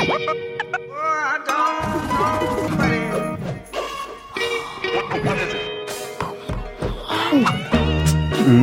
Ha ha ha!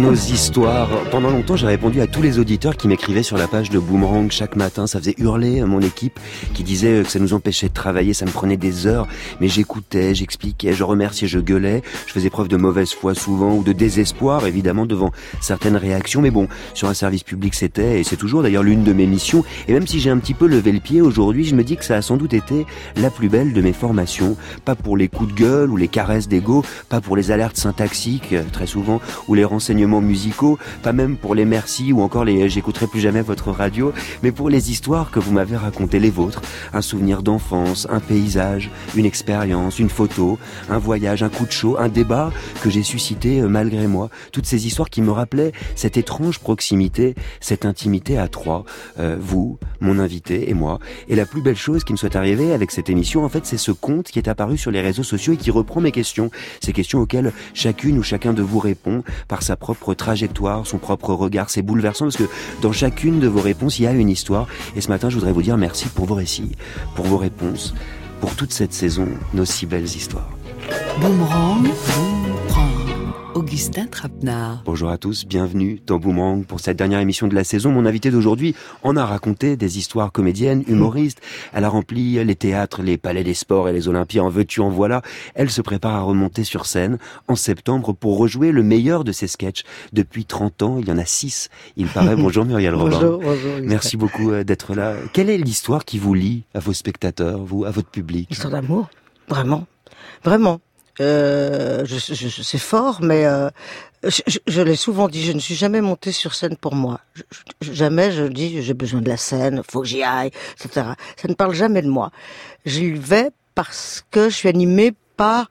Nos histoires. Pendant longtemps, j'ai répondu à tous les auditeurs qui m'écrivaient sur la page de Boomerang chaque matin. Ça faisait hurler mon équipe qui disait que ça nous empêchait de travailler, ça me prenait des heures. Mais j'écoutais, j'expliquais, je remerciais, je gueulais. Je faisais preuve de mauvaise foi souvent ou de désespoir, évidemment, devant certaines réactions. Mais bon, sur un service public, c'était, et c'est toujours d'ailleurs l'une de mes missions. Et même si j'ai un petit peu levé le pied aujourd'hui, je me dis que ça a sans doute été la plus belle de mes formations. Pas pour les coups de gueule ou les caresses d'ego, pas pour les alertes syntaxiques, très souvent, ou les renseignements musicaux, pas même pour les merci ou encore les j'écouterai plus jamais votre radio, mais pour les histoires que vous m'avez racontées, les vôtres. Un souvenir d'enfance, un paysage, une expérience, une photo, un voyage, un coup de chaud, un débat que j'ai suscité euh, malgré moi. Toutes ces histoires qui me rappelaient cette étrange proximité, cette intimité à trois, euh, vous, mon invité et moi. Et la plus belle chose qui me soit arrivée avec cette émission, en fait, c'est ce conte qui est apparu sur les réseaux sociaux et qui reprend mes questions. Ces questions auxquelles chacune ou chacun de vous répond par sa propre trajectoire, son propre regard. C'est bouleversant parce que dans chacune de vos réponses, il y a une histoire. Et ce matin, je voudrais vous dire merci pour vos récits, pour vos réponses, pour toute cette saison, nos si belles histoires. Augustin Trapenard. Bonjour à tous, bienvenue dans Boomerang pour cette dernière émission de la saison. Mon invité d'aujourd'hui en a raconté des histoires comédiennes, humoristes. Elle a rempli les théâtres, les palais des sports et les Olympiades. En veux-tu, en voilà. Elle se prépare à remonter sur scène en septembre pour rejouer le meilleur de ses sketchs. Depuis 30 ans, il y en a 6. Il paraît. Bonjour Muriel Robin. Bonjour, bonjour. Merci beaucoup euh, d'être là. Quelle est l'histoire qui vous lie à vos spectateurs, vous, à votre public? Histoire d'amour, vraiment, vraiment. Euh, je, je, c'est fort, mais euh, je, je l'ai souvent dit, je ne suis jamais montée sur scène pour moi. jamais je dis j'ai besoin de la scène, faut que j'y aille, etc. Ça ne parle jamais de moi. J'y vais parce que je suis animée par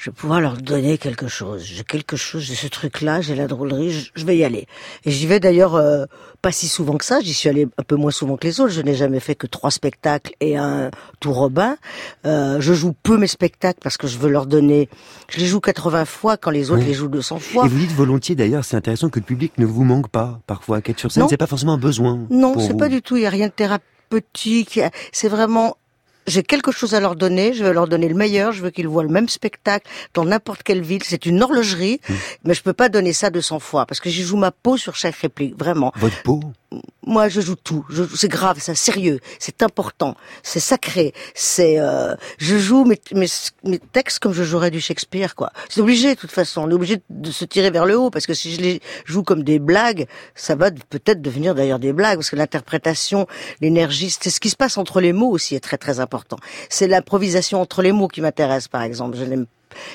je vais pouvoir leur donner quelque chose. J'ai quelque chose, j'ai ce truc-là, j'ai la drôlerie, je, vais y aller. Et j'y vais d'ailleurs euh, pas si souvent que ça, j'y suis allée un peu moins souvent que les autres. Je n'ai jamais fait que trois spectacles et un tour Robin. Euh, je joue peu mes spectacles parce que je veux leur donner... Je les joue 80 fois quand les autres les jouent 200 fois. Et vous dites volontiers d'ailleurs, c'est intéressant que le public ne vous manque pas parfois. Qu'être sur scène, c'est pas forcément un besoin. Non, c'est pas du tout, il y a rien de thérapeutique. C'est vraiment j'ai quelque chose à leur donner, je veux leur donner le meilleur, je veux qu'ils voient le même spectacle dans n'importe quelle ville. C'est une horlogerie, mmh. mais je peux pas donner ça 200 fois parce que j'y joue ma peau sur chaque réplique, vraiment. Votre peau? Moi, je joue tout. C'est grave, c'est sérieux, c'est important, c'est sacré. C'est, euh, je joue mes, mes, mes, textes comme je jouerais du Shakespeare, quoi. C'est obligé, de toute façon. On est obligé de se tirer vers le haut parce que si je les joue comme des blagues, ça va peut-être devenir d'ailleurs des blagues parce que l'interprétation, l'énergie, c'est ce qui se passe entre les mots aussi est très très important. C'est l'improvisation entre les mots qui m'intéresse, par exemple. Je n'aime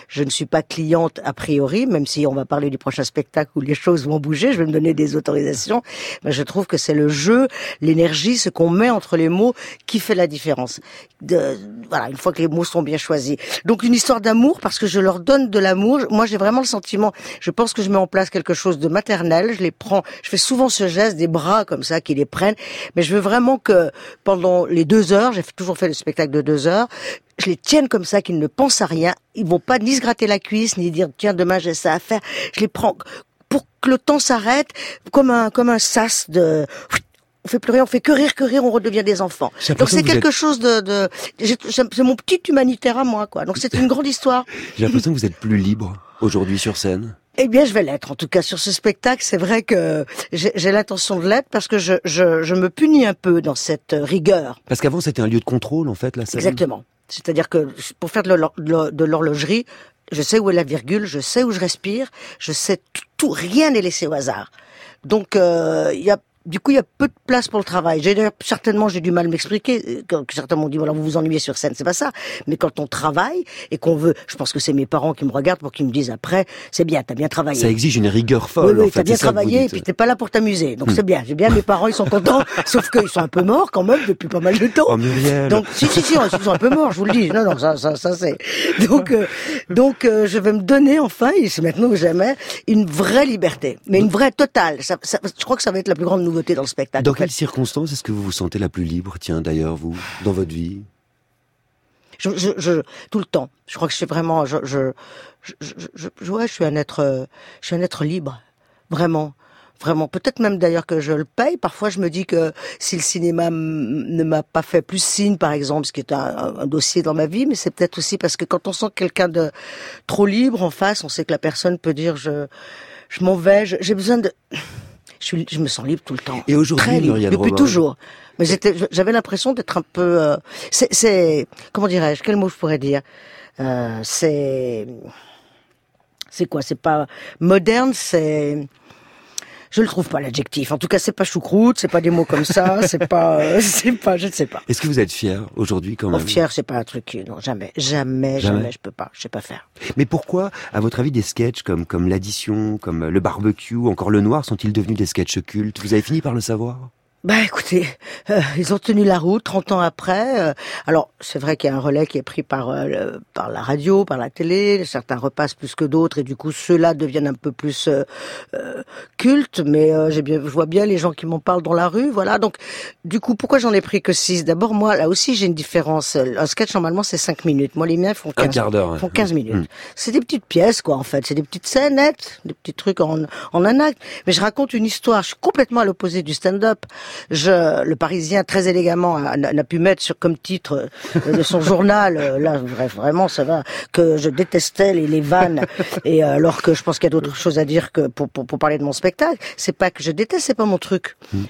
je ne suis pas cliente a priori, même si on va parler du prochain spectacle où les choses vont bouger, je vais me donner des autorisations. Mais je trouve que c'est le jeu, l'énergie, ce qu'on met entre les mots qui fait la différence. De, voilà, une fois que les mots sont bien choisis. Donc une histoire d'amour parce que je leur donne de l'amour. Moi, j'ai vraiment le sentiment. Je pense que je mets en place quelque chose de maternel. Je les prends. Je fais souvent ce geste des bras comme ça qui les prennent. Mais je veux vraiment que pendant les deux heures, j'ai toujours fait le spectacle de deux heures, je les tienne comme ça, qu'ils ne pensent à rien. Ils vont pas ni se gratter la cuisse, ni dire tiens demain j'ai ça à faire. Je les prends pour que le temps s'arrête, comme un comme un sas de on fait plus rien, on fait que rire, que rire, on redevient des enfants. Donc c'est quelque chose de, de c'est mon petit humanitaire à moi, quoi. Donc c'est une grande histoire. J'ai l'impression que vous êtes plus libre aujourd'hui sur scène. Eh bien, je vais l'être. En tout cas, sur ce spectacle, c'est vrai que j'ai l'intention de l'être parce que je, je, je, me punis un peu dans cette rigueur. Parce qu'avant, c'était un lieu de contrôle, en fait, la scène. Exactement. C'est-à-dire que pour faire de l'horlogerie, je sais où est la virgule, je sais où je respire, je sais tout, rien n'est laissé au hasard. Donc euh, il y a du coup, il y a peu de place pour le travail. J'ai certainement j'ai du mal à m'expliquer. Quand certains m'ont dit voilà vous vous ennuyez sur scène, c'est pas ça. Mais quand on travaille et qu'on veut, je pense que c'est mes parents qui me regardent pour qu'ils me disent après, c'est bien, t'as bien travaillé. Ça exige une rigueur folle. Oui, oui t'as bien travaillé et puis t'es pas là pour t'amuser. Donc hmm. c'est bien. J'ai bien mes parents, ils sont contents. sauf qu'ils sont un peu morts quand même depuis pas mal de temps. Oh Muriel. Donc si si si, ils sont un peu morts, je vous le dis. Non non, ça ça, ça c'est. Donc euh, donc euh, je vais me donner enfin, et c'est maintenant ou jamais, une vraie liberté, mais une vraie totale. Ça, ça, je crois que ça va être la plus grande nouveauté dans le spectacle. Dans quelles circonstances est-ce que vous vous sentez la plus libre, tiens, d'ailleurs, vous, dans votre vie? Je, je, je, tout le temps. Je crois que je suis vraiment, je, je, je, je, je, je suis un être, je suis un être libre, vraiment. Vraiment, peut-être même d'ailleurs que je le paye. Parfois, je me dis que si le cinéma ne m'a pas fait plus signe, par exemple, ce qui est un, un dossier dans ma vie, mais c'est peut-être aussi parce que quand on sent quelqu'un de trop libre en face, on sait que la personne peut dire je, je m'en vais, j'ai besoin de, je, suis, je me sens libre tout le temps. Et aujourd'hui, depuis toujours. Mais j'avais l'impression d'être un peu, euh, c'est, comment dirais-je, quel mot je pourrais dire, euh, c'est, c'est quoi, c'est pas moderne, c'est je le trouve pas l'adjectif. En tout cas, c'est pas choucroute, c'est pas des mots comme ça, c'est pas, euh, c'est pas, je ne sais pas. Est-ce que vous êtes fier aujourd'hui quand même oh, Fier, c'est pas un truc, non, jamais, jamais, jamais, je peux pas, je sais pas faire. Mais pourquoi, à votre avis, des sketchs comme comme l'addition, comme le barbecue, encore le noir, sont-ils devenus des sketchs cultes? Vous avez fini par le savoir? Bah écoutez, euh, ils ont tenu la route 30 ans après. Euh, alors c'est vrai qu'il y a un relais qui est pris par euh, par la radio, par la télé. Certains repassent plus que d'autres et du coup ceux-là deviennent un peu plus cultes. Mais j'ai bien, je vois bien les gens qui m'en parlent dans la rue. Voilà. Donc du coup pourquoi j'en ai pris que 6 D'abord moi là aussi j'ai une différence. Un sketch normalement c'est 5 minutes. Moi les miens font 15, un quart d'heure. Font 15 minutes. Mmh. C'est des petites pièces quoi en fait. C'est des petites scènes nettes, des petits trucs en en un acte. Mais je raconte une histoire. Je suis complètement à l'opposé du stand-up. Je, le Parisien, très élégamment, n'a pu mettre sur comme titre euh, de son journal, euh, là, bref, vraiment, ça va, que je détestais les, les vannes, et euh, alors que je pense qu'il y a d'autres choses à dire que pour, pour, pour, parler de mon spectacle. C'est pas que je déteste, c'est pas mon truc. Mm.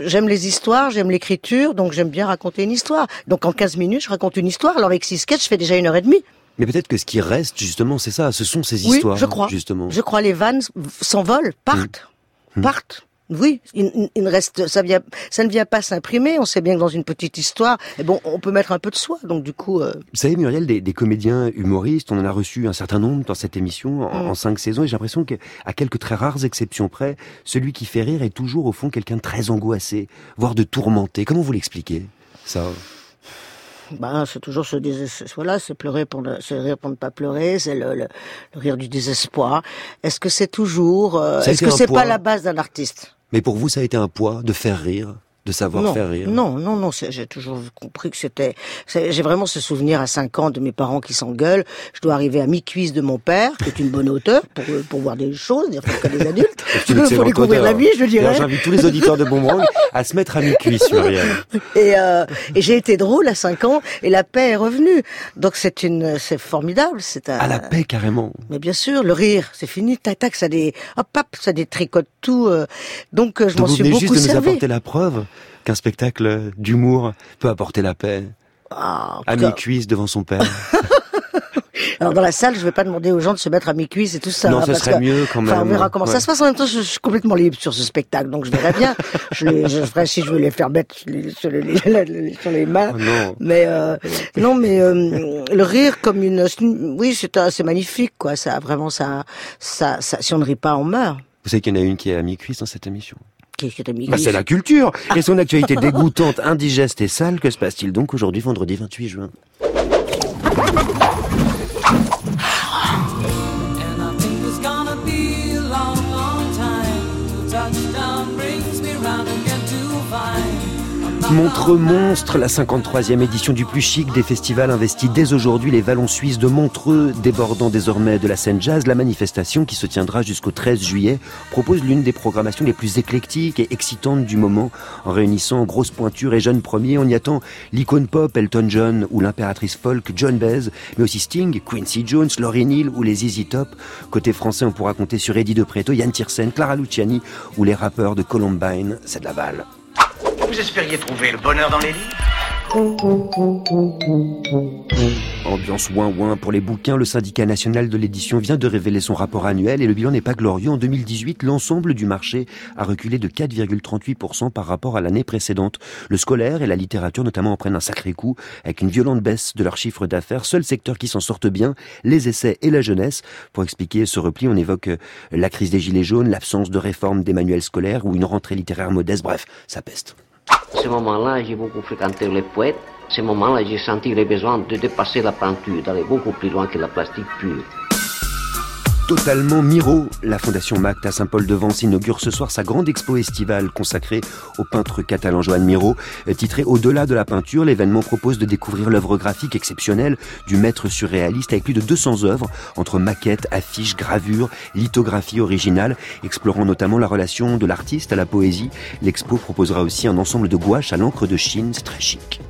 J'aime les histoires, j'aime l'écriture, donc j'aime bien raconter une histoire. Donc en 15 minutes, je raconte une histoire. Alors avec six sketchs, je fais déjà une heure et demie. Mais peut-être que ce qui reste, justement, c'est ça. Ce sont ces histoires. Je crois. Justement. Je crois les vannes s'envolent, partent, mm. partent. Oui, il, il, reste, ça vient, ça ne vient pas s'imprimer. On sait bien que dans une petite histoire, et bon, on peut mettre un peu de soi. Donc du coup, euh... vous savez, Muriel, des, des, comédiens humoristes, on en a reçu un certain nombre dans cette émission en, mm. en cinq saisons, et j'ai l'impression qu'à quelques très rares exceptions près, celui qui fait rire est toujours au fond quelqu'un de très angoissé, voire de tourmenté. Comment vous l'expliquez ça? Bah, c'est toujours ce désespoir. Voilà, c'est pleurer pour ne, c'est rire pour ne pas pleurer, c'est le, le, le, rire du désespoir. Est-ce que c'est toujours, euh, est-ce que c'est pas la base d'un artiste? Mais pour vous, ça a été un poids de faire rire de savoir faire rire Non, non, non, j'ai toujours compris que c'était... J'ai vraiment ce souvenir à 5 ans de mes parents qui s'engueulent. Je dois arriver à mi-cuisse de mon père, qui est une bonne hauteur, pour, pour voir des choses, dire que des adultes. Il faut découvrir la vie, je dirais. J'invite tous les auditeurs de Bonbon à se mettre à mi-cuisse, Muriel. Et, euh, et j'ai été drôle à 5 ans, et la paix est revenue. Donc c'est une, c'est formidable. C'est À la paix, carrément. Mais bien sûr, le rire, c'est fini, tac, tac, ça des... Hop, hop, ça détricote tout. Euh. Donc euh, je m'en suis beaucoup servi. vous venez juste de nous apporter la preuve qu'un spectacle d'humour peut apporter la paix ah, à mi-cuisse devant son père. Alors dans la salle, je vais pas demander aux gens de se mettre à mi-cuisse et tout ça. Non, ce serait mieux quand même. Enfin, on verra comment ça se passe. En même temps, je, suis complètement libre sur ce spectacle, donc je verrai bien. je, les, je ferai si je veux les faire mettre sur les, sur les mains. Oh non. Mais euh, non, mais euh, le rire comme une, oui, c'est c'est magnifique quoi. Ça vraiment ça, ça, ça, si on ne rit pas, on meurt. Vous savez qu'il y en a une qui est à mi-cuisse dans cette émission. Bah, c'est la culture et son actualité dégoûtante, indigeste et sale. Que se passe-t-il donc aujourd'hui, vendredi 28 juin Montreux Monstre, la 53e édition du plus chic des festivals investit dès aujourd'hui les vallons suisses de Montreux, débordant désormais de la scène jazz. La manifestation, qui se tiendra jusqu'au 13 juillet, propose l'une des programmations les plus éclectiques et excitantes du moment, en réunissant grosses pointures et jeunes premiers. On y attend l'icône pop Elton John ou l'impératrice folk John Baez, mais aussi Sting, Quincy Jones, Laurie Neal ou les Easy Top. Côté français, on pourra compter sur Eddie De Preto, Yann Tiersen, Clara Luciani ou les rappeurs de Columbine. C'est de la balle. Vous espériez trouver le bonheur dans les livres Ambiance ouin ouin pour les bouquins, le syndicat national de l'édition vient de révéler son rapport annuel et le bilan n'est pas glorieux. En 2018, l'ensemble du marché a reculé de 4,38% par rapport à l'année précédente. Le scolaire et la littérature notamment en prennent un sacré coup avec une violente baisse de leur chiffre d'affaires. Seul secteur qui s'en sortent bien, les essais et la jeunesse. Pour expliquer ce repli, on évoque la crise des gilets jaunes, l'absence de réforme des manuels scolaires ou une rentrée littéraire modeste. Bref, ça peste. Ce moment-là, j'ai beaucoup fréquenté les poètes. Ce moment-là, j'ai senti le besoin de dépasser la peinture, d'aller beaucoup plus loin que la plastique pure. Totalement Miro. La Fondation Mact à Saint-Paul-de-Vence inaugure ce soir sa grande expo estivale consacrée au peintre catalan Joan Miro. Titré Au-delà de la peinture, l'événement propose de découvrir l'œuvre graphique exceptionnelle du maître surréaliste avec plus de 200 œuvres entre maquettes, affiches, gravures, lithographies originales, explorant notamment la relation de l'artiste à la poésie. L'expo proposera aussi un ensemble de gouaches à l'encre de Chine, très chic.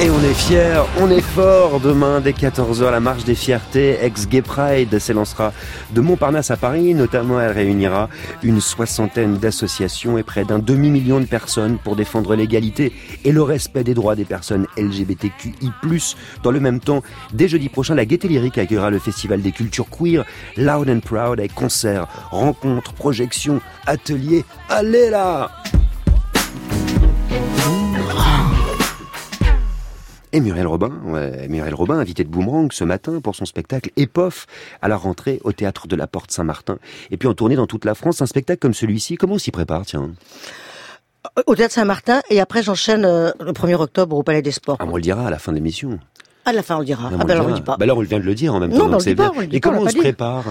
Et on est fiers, on est fort. Demain, dès 14h, la marche des fiertés, ex-Gay Pride, s'élancera de Montparnasse à Paris. Notamment, elle réunira une soixantaine d'associations et près d'un demi-million de personnes pour défendre l'égalité et le respect des droits des personnes LGBTQI+. Dans le même temps, dès jeudi prochain, la Gaieté Lyrique accueillera le Festival des cultures queer, Loud and Proud, avec concerts, rencontres, projections, ateliers. Allez là! Et Muriel Robin, ouais, Muriel Robin, invité de Boomerang ce matin pour son spectacle Épof à la rentrée au théâtre de la Porte Saint-Martin. Et puis en tournée dans toute la France, un spectacle comme celui-ci, comment on s'y prépare, tiens? Au théâtre Saint-Martin, et après j'enchaîne euh, le 1er octobre au Palais des Sports. Ah, on le dira à la fin de l'émission. À la fin, on le dira. Non, ah, on ben le alors, on le dit pas. Bah là, on vient de le dire en même Non, temps. mais donc on le dit pas, on le dit Et pas, on comment l'a on se prépare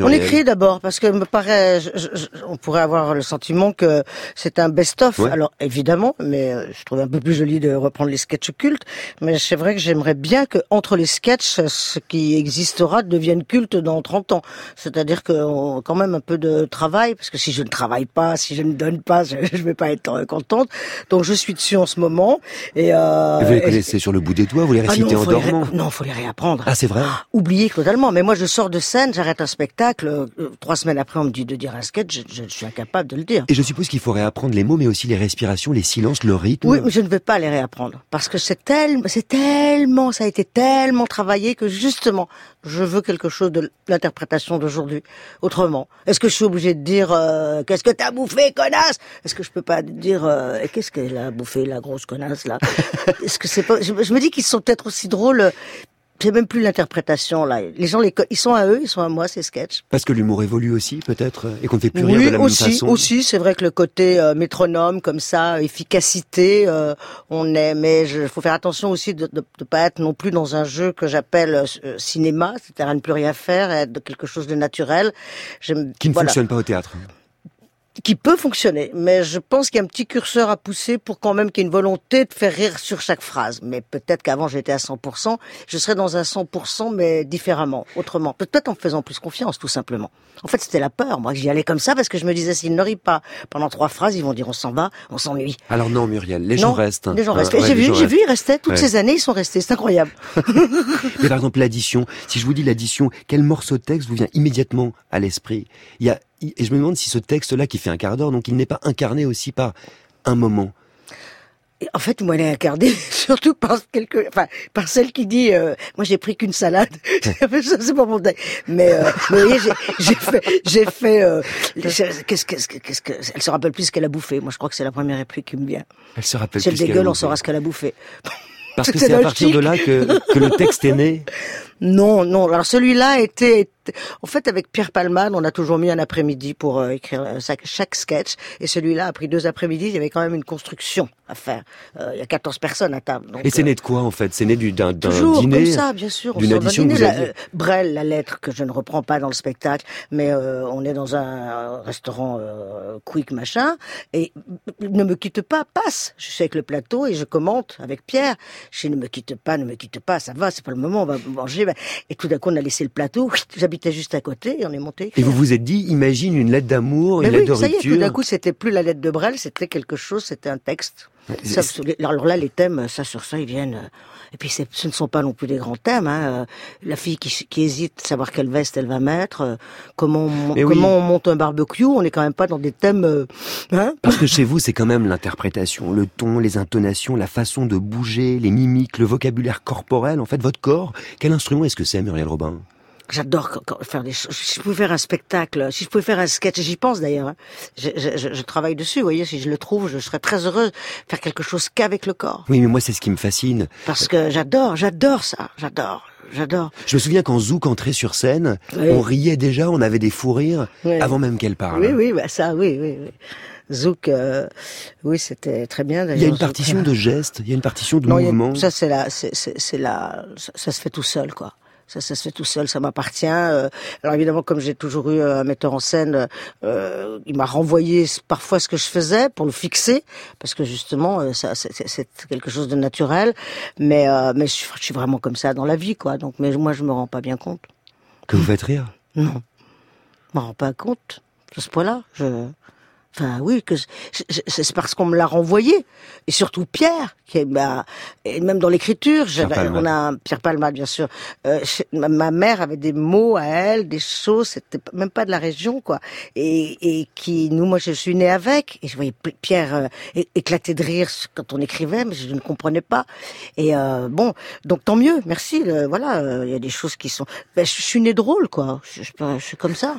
On écrit d'abord parce que me paraît, je- je- je- on pourrait avoir le sentiment que c'est un best-of. Ouais. Alors évidemment, mais euh, je trouve un peu plus joli de reprendre les sketchs cultes. Mais c'est vrai que j'aimerais bien que entre les sketchs, ce qui existera devienne culte dans 30 ans. C'est-à-dire qu'on quand même un peu de travail, parce que si je ne travaille pas, si je ne donne pas, je, je vais pas être euh, contente. Donc je suis dessus en ce moment. Et euh, Vous les et- connaissez sur le bout des doigts, vous les Ah récitez non, en les dormant Non, faut les réapprendre. Ah, c'est vrai Oublié totalement. Mais moi, je sors de scène, j'arrête un spectacle. euh, trois semaines après, on me dit de dire un sketch. Je, je- je suis incapable de le dire. Et je suppose qu'il faut réapprendre les mots, mais aussi les respirations, les silences, le rythme. Oui, mais je ne vais pas les réapprendre parce que c'est tellement, c'est tellement, ça a été tellement travaillé que justement, je veux quelque chose de l'interprétation d'aujourd'hui autrement. Est-ce que je suis obligé de dire euh, qu'est-ce que t'as bouffé, connasse? Est-ce que je peux pas dire euh, qu'est-ce qu'elle a bouffé, la grosse connasse là? Est-ce que c'est pas je, je me dis qu'ils sont peut-être aussi drôles. C'est même plus l'interprétation là. Les gens, les, ils sont à eux, ils sont à moi, ces sketchs. Parce que l'humour évolue aussi, peut-être, et qu'on ne fait plus Oui, de la même aussi, façon. aussi, c'est vrai que le côté euh, métronome comme ça, efficacité, euh, on est, mais il faut faire attention aussi de ne pas être non plus dans un jeu que j'appelle euh, cinéma, c'est-à-dire à ne plus rien faire, être quelque chose de naturel. Qui ne voilà. fonctionne pas au théâtre. Qui peut fonctionner, mais je pense qu'il y a un petit curseur à pousser pour quand même qu'il y ait une volonté de faire rire sur chaque phrase. Mais peut-être qu'avant j'étais à 100%, je serais dans un 100% mais différemment, autrement. Peut-être en me faisant plus confiance, tout simplement. En fait, c'était la peur. Moi, j'y allais comme ça parce que je me disais, s'ils ne rient pas pendant trois phrases, ils vont dire on s'en va, on s'ennuie. Alors non, Muriel, les gens non, restent. Les gens Hein, restent. ouais, j'ai vu, j'ai vu, ils restaient. Toutes Ouais. ces années, ils sont restés. C'est incroyable. Mais par exemple, l'addition. Si je vous dis l'addition, quel morceau de texte vous vient immédiatement à l'esprit? Il y a, et je me demande si ce texte-là, qui fait un quart d'heure, donc il n'est pas incarné aussi par un moment. En fait, moi, elle est incarnée surtout par quelque, enfin, par celle qui dit, euh, moi, j'ai pris qu'une salade. ça, c'est pas mon dé- Mais, euh, mais vous voyez, j'ai, fait, j'ai fait, euh, qu'est-ce, qu'est-ce, que- qu'est-ce que, elle se rappelle plus ce qu'elle a bouffé. Moi, je crois que c'est la première réplique qui me vient. Elle se rappelle Si elle plus ce qu'elle dégueule, on saura ce qu'elle a bouffé. Parce que C'est à partir de là que, que le texte est né. Non, non. Alors celui-là était, en fait, avec Pierre Palman, on a toujours mis un après-midi pour euh, écrire euh, chaque, sketch, et celui-là a pris deux après-midi. Il y avait quand même une construction à faire. Euh, il y a 14 personnes à table. donc, Et c'est né de quoi en fait? C'est né du- d'un Toujours dîner comme ça, bien sûr. d'une d'un addition que dîner. vous La- aviez. Brel, la lettre que je ne reprends pas dans le spectacle, mais euh, on est dans un restaurant quick machin, et ne me quitte pas, passe. Je suis avec le plateau et je commente avec Pierre. Je dis, ne me quitte pas, ne me quitte pas, ça va, c'est pas le moment, on va manger. Et tout d'un coup, on a laissé le plateau. J'habitais juste à côté et on est monté. Et vous vous êtes dit, imagine une lettre d'amour, Mais une oui, lettre de ça y est, rupture. tout d'un coup, c'était plus la lettre de Brel, c'était quelque chose, c'était un texte. Ça, alors là, les thèmes, ça sur ça, ils viennent. euh, Et puis, ce ne sont pas non plus des grands thèmes. Hein. euh, La fille qui, qui hésite, savoir quelle veste elle va mettre, euh, comment on, Mais oui. comment on monte un barbecue. On n'est quand même pas dans des thèmes. hein Parce que chez vous, c'est quand même l'interprétation, le ton, les intonations, la façon de bouger, les mimiques, le vocabulaire corporel. En fait, votre corps, quel instrument est-ce que c'est, Muriel Robin? J'adore quand- quand- faire des choses. Si je pouvais faire un spectacle, si je pouvais faire un sketch, j'y pense d'ailleurs. hein. Je, je- je- travaille dessus. Vous voyez, si je le trouve, je serais très heureuse de faire quelque chose qu'avec le corps. Oui, mais moi, c'est ce qui me fascine. Parce que j'adore, j'adore ça, j'adore, j'adore. Je me souviens quand Zouk entrait sur scène, Oui. on riait déjà, on avait des fous rires, Oui. avant même qu'elle parle. Oui, oui, bah ça, oui, oui, oui. Zouk, euh, oui, c'était très bien. Il y a une partition de gestes, il y a une partition de non, a- mouvements. ça c'est la, c'est c'est- c'est la, ça, ça se fait tout seul, quoi. Ça, ça se fait tout seul, ça m'appartient. Euh, alors évidemment, comme j'ai toujours eu un metteur en scène, euh, il m'a renvoyé parfois ce que je faisais pour le fixer, parce que justement, euh, ça, c'est- quelque chose de naturel. Mais, euh, mais je, suis- je suis vraiment comme ça dans la vie, quoi. Donc, mais moi, je me rends pas bien compte. Que vous faites rire? Non, je me rends pas compte de ce point-là. Je, enfin, oui, que c'est parce qu'on me l'a renvoyé, et surtout Pierre, qui est, bah, et même dans l'écriture, on a un- Pierre Palmade, bien sûr. Euh, ma, mère avait des mots à elle, des choses, c'était même pas de la région, quoi, et, et qui, nous, moi, je suis née avec, et je voyais Pierre euh, éclater de rire quand on écrivait, mais je ne comprenais pas. Et euh, bon, donc tant mieux, merci. euh, voilà, euh, il y a des choses qui sont. Ben, je, je suis née drôle, quoi. Je, je, je suis comme ça.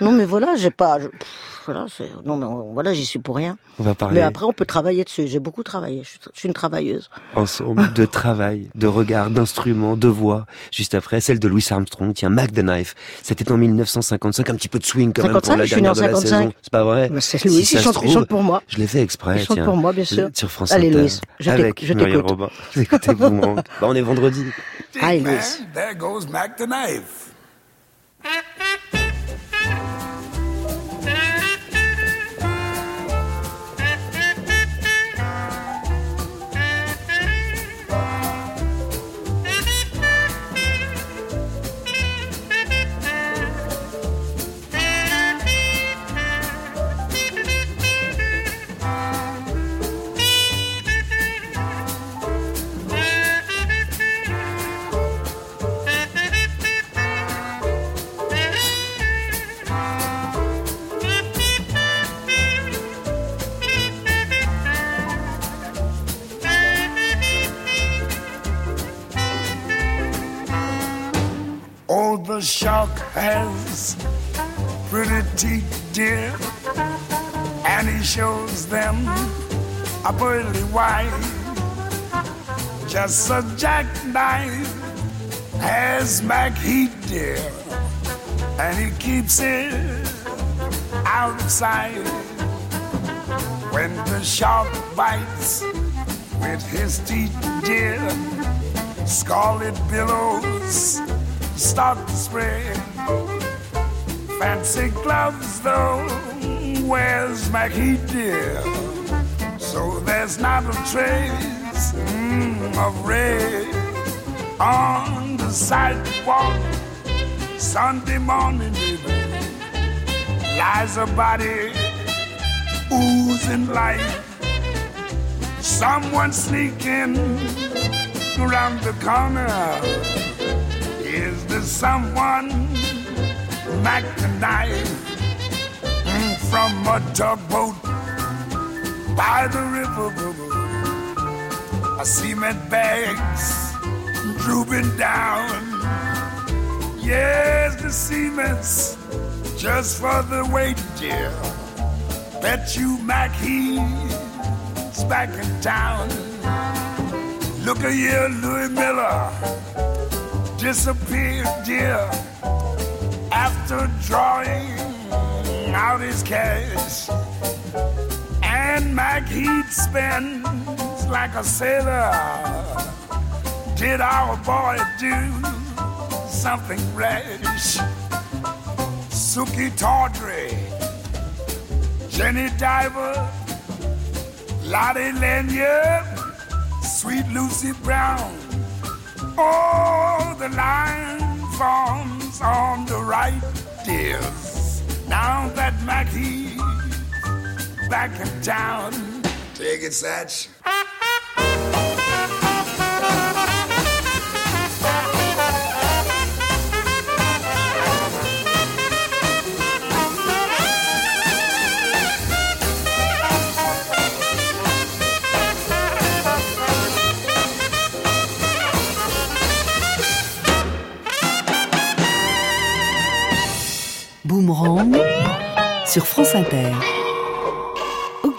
non, mais voilà, j'ai pas. je- pff, voilà, c'est- non, mais on- voilà, j'y suis pour rien. On va parler Mais après, on peut travailler dessus. J'ai beaucoup travaillé. Je suis, une travailleuse. ensemble de travail, de regard, d'instruments, de voix. Juste après, celle de Louis Armstrong, tiens, Mac the Knife. C'était en 1955, un petit peu de swing quand même pour 55, la je suis né dernière de la 55. saison. C'est pas vrai c'est Louis, Si il chante, il pour moi. Je l'ai fait exprès, Il chante tiens. pour moi, bien sûr. Sur France Allez. Louis, je t'écoute. Robin. Vous écoutez bah, on est vendredi. Hi, man, Louis. there goes Mac the knife. Shark has pretty teeth, dear, and he shows them a pearly white. Just a jackknife has Mac Heat, dear, and he keeps it out of sight. When the shark bites with his teeth, dear, scarlet billows start to spread. Fancy gloves, though, where's Mackie dear? So there's not a trace mm, of red on the sidewalk. Sunday morning, baby, lies a body oozing life. Someone sneaking around the corner. Someone Mac knife mm, from a tugboat by the river? I cement bags drooping down. Yes, the cement's just for the weight, dear. Bet you Mac he's back in town. Look at here, Louis Miller disappeared, dear, after drawing out his cash. And Mac Heat spends like a sailor. Did our boy do something rash? Suki Tawdry, Jenny Diver, Lottie Lanyard, Sweet Lucy Brown. Oh, the line forms on the right, dears. Now that Mackie's back in town. Take it, Satch.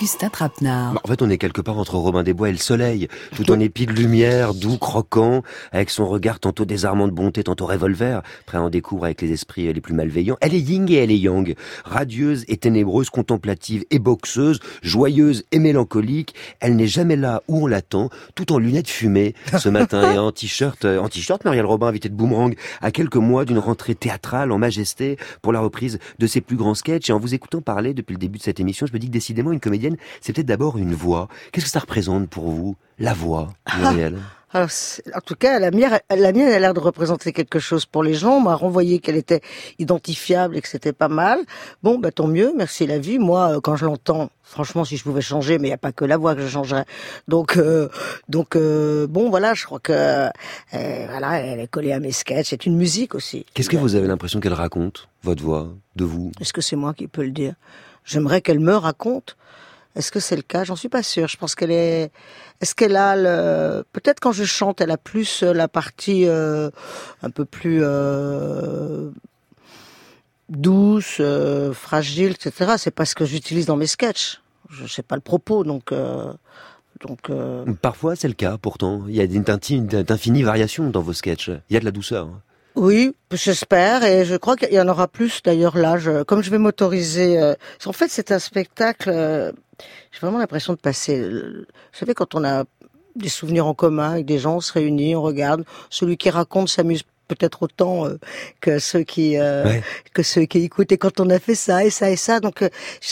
Augustin. Bah, en fait, on est quelque part entre Robin des Bois et le soleil, tout en épi de lumière, doux, croquant, avec son regard tantôt désarmant de bonté, tantôt revolver, prêt à en découvrir avec les esprits les plus malveillants. Elle est yin et elle est yang, radieuse et ténébreuse, contemplative et boxeuse, joyeuse et mélancolique. Elle n'est jamais là où on l'attend, tout en lunettes fumées ce matin et en t-shirt, euh, en t-shirt, Marielle Robin, invitée de Boomerang, à quelques mois d'une rentrée théâtrale en majesté pour la reprise de ses plus grands sketchs. Et en vous écoutant parler depuis le début de cette émission, je me dis que décidément, une comédienne, c'est peut-être d'abord une voix. Qu'est-ce que ça représente pour vous, la voix, Muriel? Alors, c'est- en tout cas, la mienne, la mienne a l'air de représenter quelque chose pour les gens. On m'a renvoyé qu'elle était identifiable et que c'était pas mal. Bon, bah tant mieux, merci la vie. Moi, euh, quand je l'entends, franchement, si je pouvais changer, mais il n'y a pas que la voix que je changerais. Donc, euh, donc euh, bon, voilà, je crois que euh, voilà, elle est collée à mes sketchs. C'est une musique aussi. Qu'est-ce que vous avez l'impression qu'elle raconte, votre voix, de vous? Est-ce que c'est moi qui peux le dire? J'aimerais qu'elle me raconte. Est-ce que c'est le cas? J'en suis pas sûre. Je pense qu'elle est. Est-ce qu'elle a le Peut-être quand je chante, elle a plus euh, la partie euh, un peu plus euh, douce, euh, fragile, etc. C'est pas ce que j'utilise dans mes sketchs. Je sais pas le propos, donc donc. Parfois, c'est le cas, pourtant. Il y a d'infinies variations dans vos sketchs. Il y a de la douceur. hein. Oui, j'espère, et je crois qu'il y en aura plus d'ailleurs là. Je, comme je vais m'autoriser, euh, en fait, c'est un spectacle. euh, J'ai vraiment l'impression de passer. Vous savez, quand on a des souvenirs en commun avec des gens, on se réunit, on regarde. Celui qui raconte s'amuse peut-être autant euh, que ceux qui euh, Ouais. que ceux qui écoutent. Et quand on a fait ça et ça et ça, donc euh,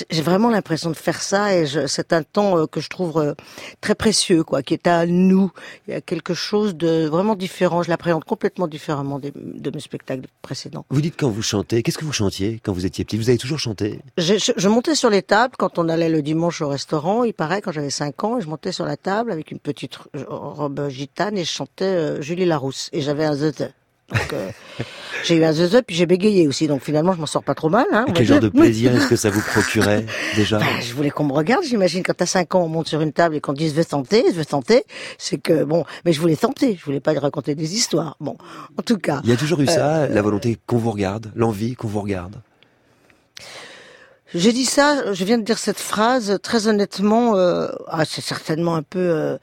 j'ai- vraiment l'impression de faire ça, et c'est un temps euh, que je trouve euh, très précieux, quoi, qui est à nous. Il y a quelque chose de vraiment différent. Je l'appréhende complètement différemment des- de mes spectacles précédents. Vous dites quand vous chantez, qu'est-ce que vous chantiez quand vous étiez petit? Vous avez toujours chanté? Je, je- je montais sur les tables quand on allait le dimanche au restaurant. Il paraît quand j'avais 5 ans, et je montais sur la table avec une petite ro- robe gitane et je chantais Julie Larousse. Et j'avais un zeuze. Donc euh, j'ai eu un zeuze puis j'ai bégayé aussi. Donc finalement je m'en sors pas trop mal. Hein, Quel genre de plaisir est-ce que ça vous procurait déjà Bah, je voulais qu'on me regarde, j'imagine quand t'as 5 ans, on monte sur une table et qu'on dit je veux tenter, je veux tenter, c'est que bon, mais je voulais tenter, je voulais pas raconter des histoires. Bon, en tout cas, Il y a toujours eu ça, Euh, la volonté qu'on vous regarde, l'envie qu'on vous regarde. J'ai dit ça, je viens de dire cette phrase, très honnêtement, euh, ah, c'est certainement un peu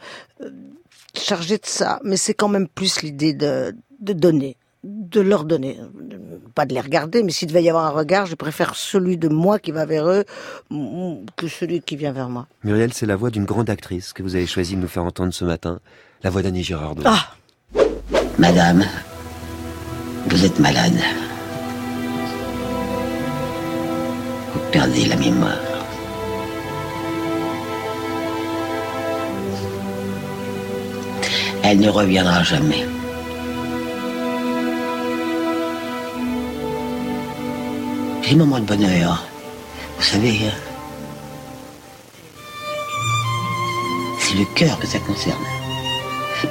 chargé de ça, mais c'est quand même plus l'idée de, de donner, de leur donner, pas de les regarder, mais s'il devait y avoir un regard, je préfère celui de moi qui va vers eux mm, que celui qui vient vers moi. Muriel, c'est la voix d'une grande actrice que vous avez choisi de nous faire entendre ce matin, la voix d'Annie Girardot. Ah, Madame, vous êtes malade. Vous perdez la mémoire. Elle ne reviendra jamais. Les moments de bonheur, vous savez, hein, c'est le cœur que ça concerne,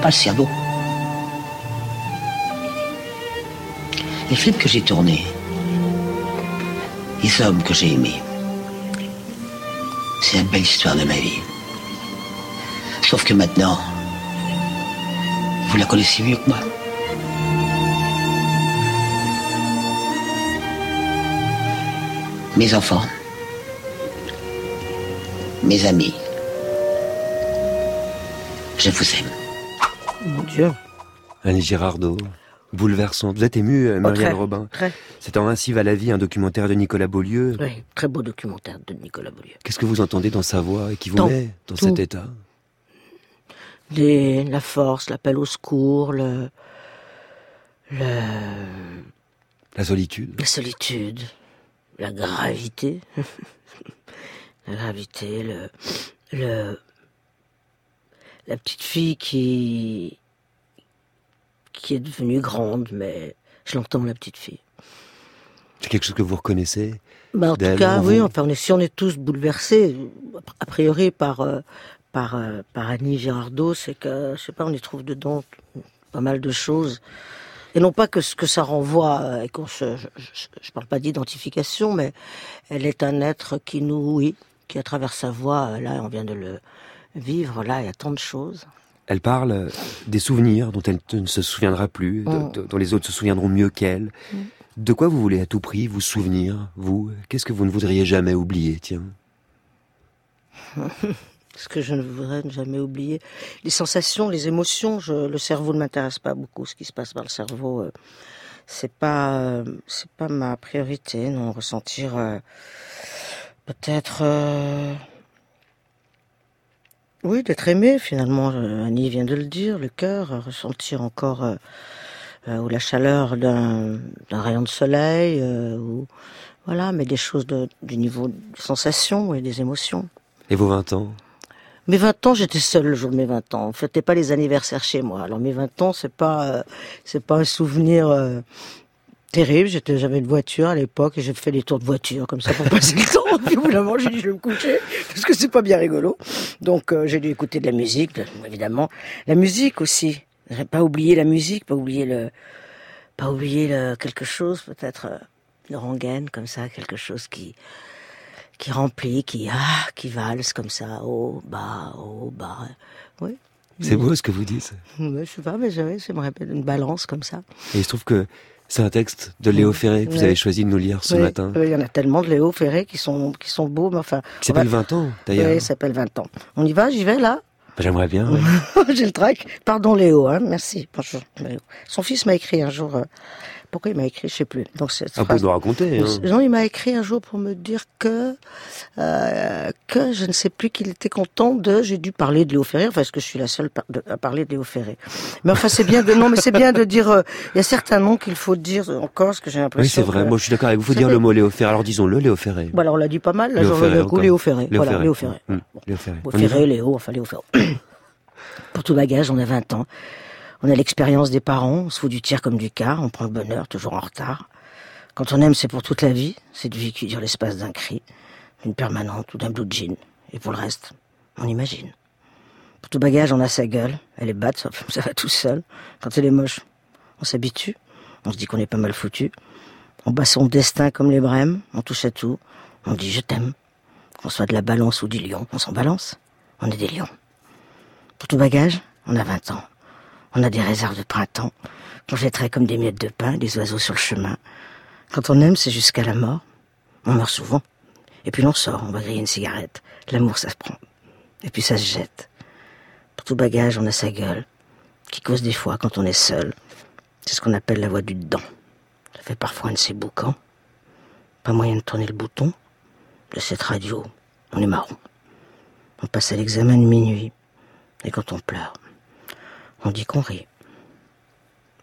pas le cerveau. Les films que j'ai tournés, les hommes que j'ai aimés, c'est la belle histoire de ma vie. Sauf que maintenant, vous la connaissez mieux que moi. Mes enfants, mes amis, je vous aime. mon Dieu. Annie Girardot, bouleversante. Vous êtes ému, euh, Oh, Robin Très, C'est en Ainsi va la vie, un documentaire de Nicolas Beaulieu. oui, très beau documentaire de Nicolas Beaulieu. Qu'est-ce que vous entendez dans sa voix et qui vous Tant- met dans tout. cet état? Des- la force, l'appel au secours, le, le, La solitude la solitude, la gravité, la gravité, le, le, la petite fille qui, qui est devenue grande, mais je l'entends la petite fille. C'est quelque chose que vous reconnaissez Bah, en tout cas, oui, enfin, on est, si on est tous bouleversés, a priori par, euh, par, euh, par Annie Girardot, c'est que, je sais pas, on y trouve dedans pas mal de choses. Et non pas que ce que ça renvoie, euh, et qu'on se, je, je parle pas d'identification, mais elle est un être qui nous, oui, qui à travers sa voix, euh, là, on vient de le vivre, là, il y a tant de choses. Elle parle euh, des souvenirs dont elle ne se souviendra plus, de- Mm. de- dont les autres se souviendront mieux qu'elle. De quoi vous voulez à tout prix vous souvenir, vous? Qu'est-ce que vous ne voudriez jamais oublier, tiens? Ce que je ne voudrais jamais oublier. Les sensations, les émotions, je, le cerveau ne m'intéresse pas beaucoup. Ce qui se passe dans le cerveau, euh, c'est pas, euh, c'est pas ma priorité. Non, ressentir euh, peut-être, euh, oui, d'être aimé finalement. Annie vient de le dire, le cœur, ressentir encore ou la chaleur d'un rayon de soleil, ou voilà, mais des choses de, du niveau des sensations et des émotions. Et vos 20 ans? Mes 20 ans, j'étais seule le jour de mes 20 ans. On fêtait pas les anniversaires chez moi. Alors mes 20 ans, c'est pas euh, pas un souvenir euh, terrible. J'avais une voiture à l'époque et j'ai fait des tours de voiture comme ça pour passer le temps. Puis au bout d'un j'ai dit je vais me coucher parce que c'est pas bien rigolo. Donc euh, j'ai dû écouter de la musique, de- évidemment. La musique aussi. Pas oublié la musique, pas oublier le pas oublier le, quelque chose peut-être de rengaine comme ça, quelque chose qui qui remplit, qui ah, qui valse comme ça, haut, bas, haut, bas. Oui. C'est beau ce que vous dites. Je sais pas, mais j'aimerais une balance comme ça. Et il se trouve que c'est un texte de Léo Ferré que vous avez choisi de nous lire ce matin. Il y en a tellement de Léo Ferré qui sont qui sont beaux, mais enfin. Qui on va- s'appelle 20 ans, d'ailleurs. Oui, il s'appelle 20 ans. On y va, j'y vais là? Bah, J'aimerais bien. J'ai le trac. Pardon Léo, hein, merci. Bonjour. Léo. Son fils m'a écrit un jour. euh, pourquoi il m'a écit, je sais plus. Donc cette Un peu de raconter. Hein. Non, il m'a écrit un jour pour me dire que euh, que je ne sais plus qu'il était content de. J'ai dû parler de Léo Ferré, parce que je suis la seule par- de- à parler de Léo Ferré? Mais enfin, c'est bien de non, mais c'est bien de dire. euh, Il y a certains noms qu'il faut dire encore, parce que j'ai l'impression. Oui, c'est vrai. que- Moi, je suis d'accord avec vous. Il faut dire le mot Léo Ferré. Alors, disons-le, Léo Ferré. Voilà, on l'a dit pas mal. Là, Léo Ferré, coup. Léo Ferré. Léo voilà, Ferré. Léo Ferré. Hum, Léo Ferré. Léo Ferré, Léo, enfin Léo Ferré. Pour tout bagage, on a 20 ans. On a l'expérience des parents, on se fout du tir comme du quart, on prend le bonheur, toujours en retard. Quand on aime, c'est pour toute la vie. Cette vie qui dure l'espace d'un cri, d'une permanente ou d'un blue jean. Et pour le reste, on imagine. Pour tout bagage, on a sa gueule. Elle est batte, ça, ça va tout seul. Quand elle est moche, on s'habitue. On se dit qu'on est pas mal foutu. On bat son destin comme les brèmes. On touche à tout. On dit je t'aime. Qu'on soit de la balance ou du lion, on s'en balance. On est des lions. Pour tout bagage, on a 20 ans. On a des réserves de printemps qu'on jetterait comme des miettes de pain, des oiseaux sur le chemin. Quand on aime, c'est jusqu'à la mort. On meurt souvent. Et puis l'on sort, on va griller une cigarette. L'amour, ça se prend. Et puis ça se jette. Pour tout bagage, on a sa gueule, qui cause des fois quand on est seul. C'est ce qu'on appelle la voix du dedans. Ça fait parfois un de ces boucans. Pas moyen de tourner le bouton de cette radio. On est marron. On passe à l'examen minuit. Et quand on pleure, on dit qu'on rit.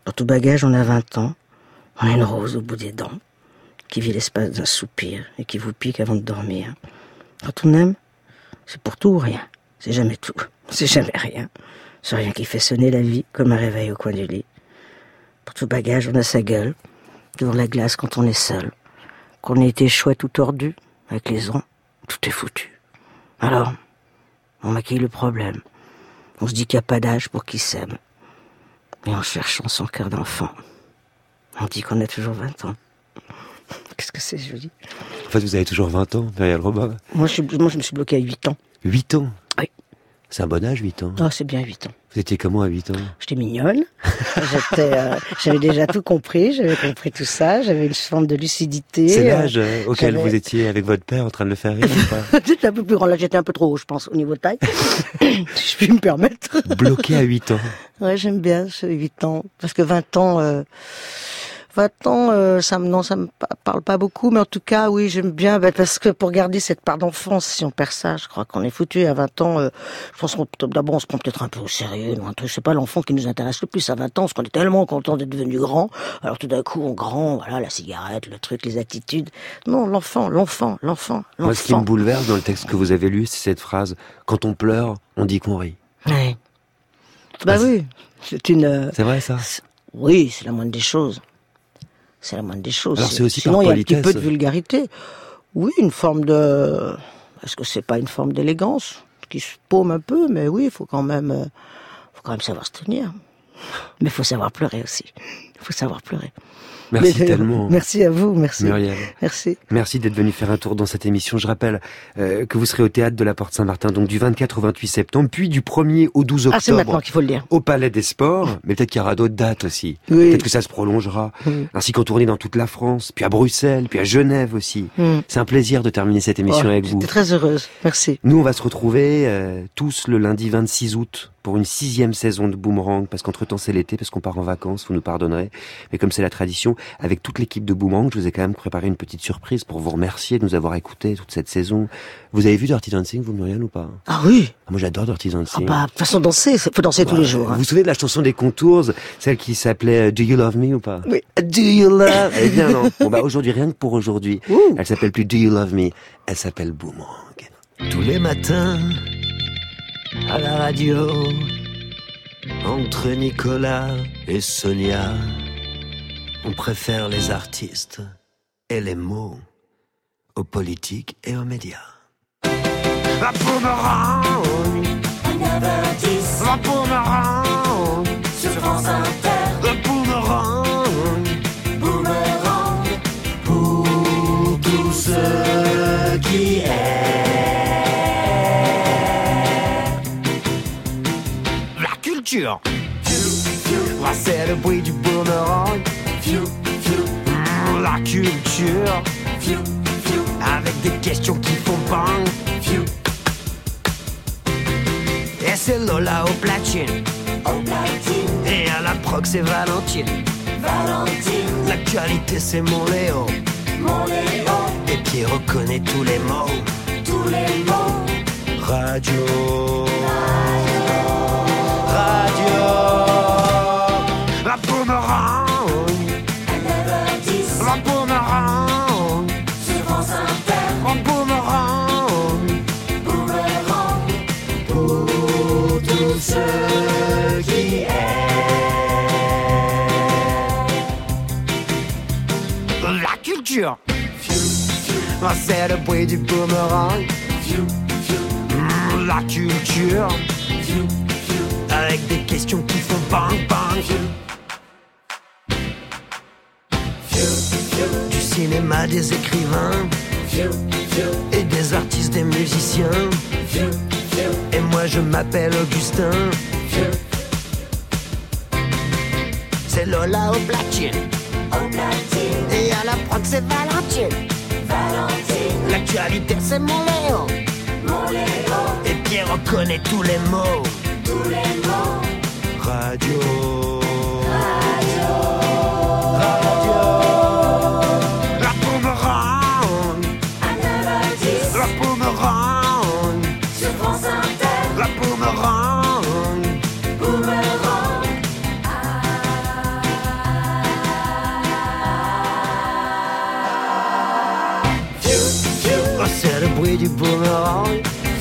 Pour tout bagage, on a 20 ans. On a une rose au bout des dents, qui vit l'espace d'un soupir et qui vous pique avant de dormir. Quand on aime, c'est pour tout ou rien. C'est jamais tout. C'est jamais rien. C'est rien qui fait sonner la vie comme un réveil au coin du lit. Pour tout bagage, on a sa gueule, devant la glace quand on est seul. Qu'on ait été chouette ou tordu, avec les ans, tout est foutu. Alors, on maquille le problème. On se dit qu'il n'y a pas d'âge pour qui s'aime. Et en cherchant son cœur d'enfant, on dit qu'on a toujours 20 ans. Qu'est-ce que c'est joli. En fait, vous avez toujours 20 ans, Muriel Robin. Moi je, moi, je me suis bloqué à 8 ans. 8 ans? Oui. C'est un bon âge, 8 ans. Ah, c'est bien 8 ans. Vous étiez comment à 8 ans? J'étais mignonne. J'étais, euh, j'avais déjà tout compris. J'avais compris tout ça. J'avais une forme de lucidité. C'est euh, l'âge euh, auquel vous étiez avec votre père en train de le faire rire ou pas? J'étais un peu plus grand. Là, j'étais un peu trop haut, je pense, au niveau de taille. je puis me permettre. Bloqué à 8 ans. Ouais, j'aime bien ce 8 ans. Parce que 20 ans, euh, 20 ans, euh, ça me, non, ça me pa- parle pas beaucoup, mais en tout cas, oui, j'aime bien, bah, parce que pour garder cette part d'enfance, si on perd ça, je crois qu'on est foutu. À 20 ans, euh, je pense qu'on, d'abord, on se prend peut-être un peu au sérieux, ou un truc, c'est pas l'enfant qui nous intéresse le plus à 20 ans, parce qu'on est tellement content d'être devenu grand. Alors tout d'un coup, on grand, voilà, la cigarette, le truc, les attitudes. Non, l'enfant, l'enfant, l'enfant, l'enfant. Moi, ce qui me bouleverse dans le texte que vous avez lu, c'est cette phrase Quand on pleure, on dit qu'on rit. Ouais. Bah oui, c'est une, euh, C'est vrai, ça? Oui, c'est la moindre des choses. C'est la moindre des choses. Alors, c'est aussi Sinon, par il y a un petit peu de vulgarité. Oui, une forme de. Est-ce que c'est pas une forme d'élégance qui se paume un peu Mais oui, il faut quand même, euh, faut quand même savoir se tenir. Mais il faut savoir pleurer aussi. Faut savoir pleurer. Merci Mais- tellement. Merci à vous, merci. Muriel. Merci. Merci d'être venu faire un tour dans cette émission. Je rappelle euh, que vous serez au théâtre de la Porte Saint-Martin, donc du 24 au 28 septembre, puis du 1er au 12 octobre. Ah, c'est maintenant qu'il faut le dire. Au Palais des Sports, mais peut-être qu'il y aura d'autres dates aussi. Oui. Peut-être que ça se prolongera, Oui. ainsi qu'en tournée dans toute la France, puis à Bruxelles, puis à Genève aussi. Hmm. C'est un plaisir de terminer cette émission Oh, avec vous. J'étais très heureuse. Merci. Nous, on va se retrouver euh, tous le lundi 26 août pour une sixième saison de Boomerang, parce qu'entre-temps c'est l'été, parce qu'on part en vacances, vous nous pardonnerez. Mais comme c'est la tradition, avec toute l'équipe de Boomerang, je vous ai quand même préparé une petite surprise pour vous remercier de nous avoir écoutés toute cette saison. Vous avez vu Dirty Dancing, vous, Muriel, ou pas? Ah oui. Ah, Moi, j'adore Dirty Ah Dancing. bah, de toute façon, danser, faut danser tous les jours. Vous hein. vous souvenez de la chanson des Contours, celle qui s'appelait euh, Do You Love Me ou pas? Oui. Do You Love Elle est bien, non? Bon bah aujourd'hui, rien que pour aujourd'hui, Ouh. elle s'appelle plus Do You Love Me, elle s'appelle Boomerang. Tous les matins, à la radio, entre Nicolas et Sonia, on préfère les artistes et les mots aux politiques et aux médias. La Boomerang la boomerang sur France Inter. Le boomerang, boomerang pour tous ceux qui aiment la culture. Moi, c'est le bruit du boomerang. La culture. Avec des questions qui font bang. Et c'est Lola au platine. Et à la proc c'est Valentine. L'actualité c'est mon Léo. Et qui reconnaît tous les mots. Radio. Radio. La C'est le bruit du boomerang. La culture. Avec des questions qui font bang bang. Du cinéma, des écrivains. Et des artistes, des musiciens. Et moi je m'appelle Augustin. C'est Lola au platine. Et à la prod c'est Valentine. L'actualité c'est mon Léo. Et Pierre reconnaît tous les mots. Radio. Radio.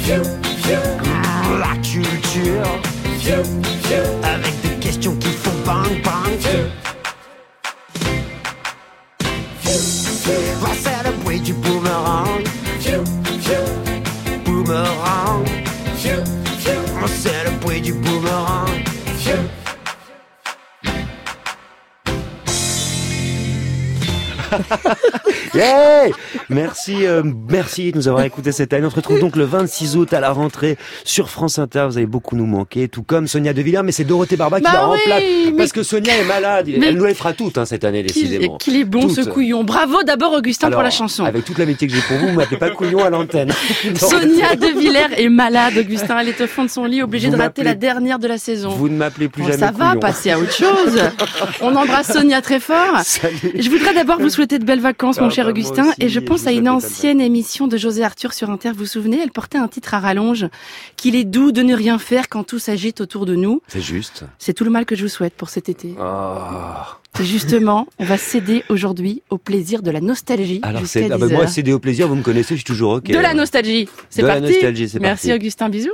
La culture. Avec des questions qui font bang bang. C'est le bruit du boomerang. Boomerang. Le bruit du boomerang. Merci, euh, merci de nous avoir écouté cette année. On se retrouve donc le 26 août à la rentrée sur France Inter. Vous allez beaucoup nous manquer, tout comme Sonia De Villers, mais c'est Dorothée Barba qui Bah la oui, remplace. Parce que Sonia est malade. Mais- Elle nous les fera toutes hein, cette année, décidément. qu'il est bon ce couillon. Bravo d'abord Augustin Alors, pour la chanson. Avec toute l'amitié que j'ai pour vous, vous m'appelez pas couillon à l'antenne. Sonia De Villers est malade, Augustin. Elle est au fond de son lit, obligée Vous de rater la dernière de la saison. Vous ne m'appelez plus Bon, jamais ça va, passer à autre chose. On embrasse Sonia très fort. Salut. Je voudrais d'abord vous souhaiter de belles vacances, Ah, mon cher Augustin. aussi, et je pense à une ancienne émission de José Arthur sur Inter. Vous vous souvenez Elle portait un titre à rallonge. Qu'il est doux de ne rien faire quand tout s'agite autour de nous. C'est juste. C'est tout le mal que je vous souhaite pour cet été. Ah. Et justement, on va céder aujourd'hui au plaisir de la nostalgie. Alors c'est ah bah, 10 moi céder au plaisir, vous me connaissez, je suis toujours ok. De la nostalgie. C'est De la parti. nostalgie, c'est Merci parti. Augustin, bisous.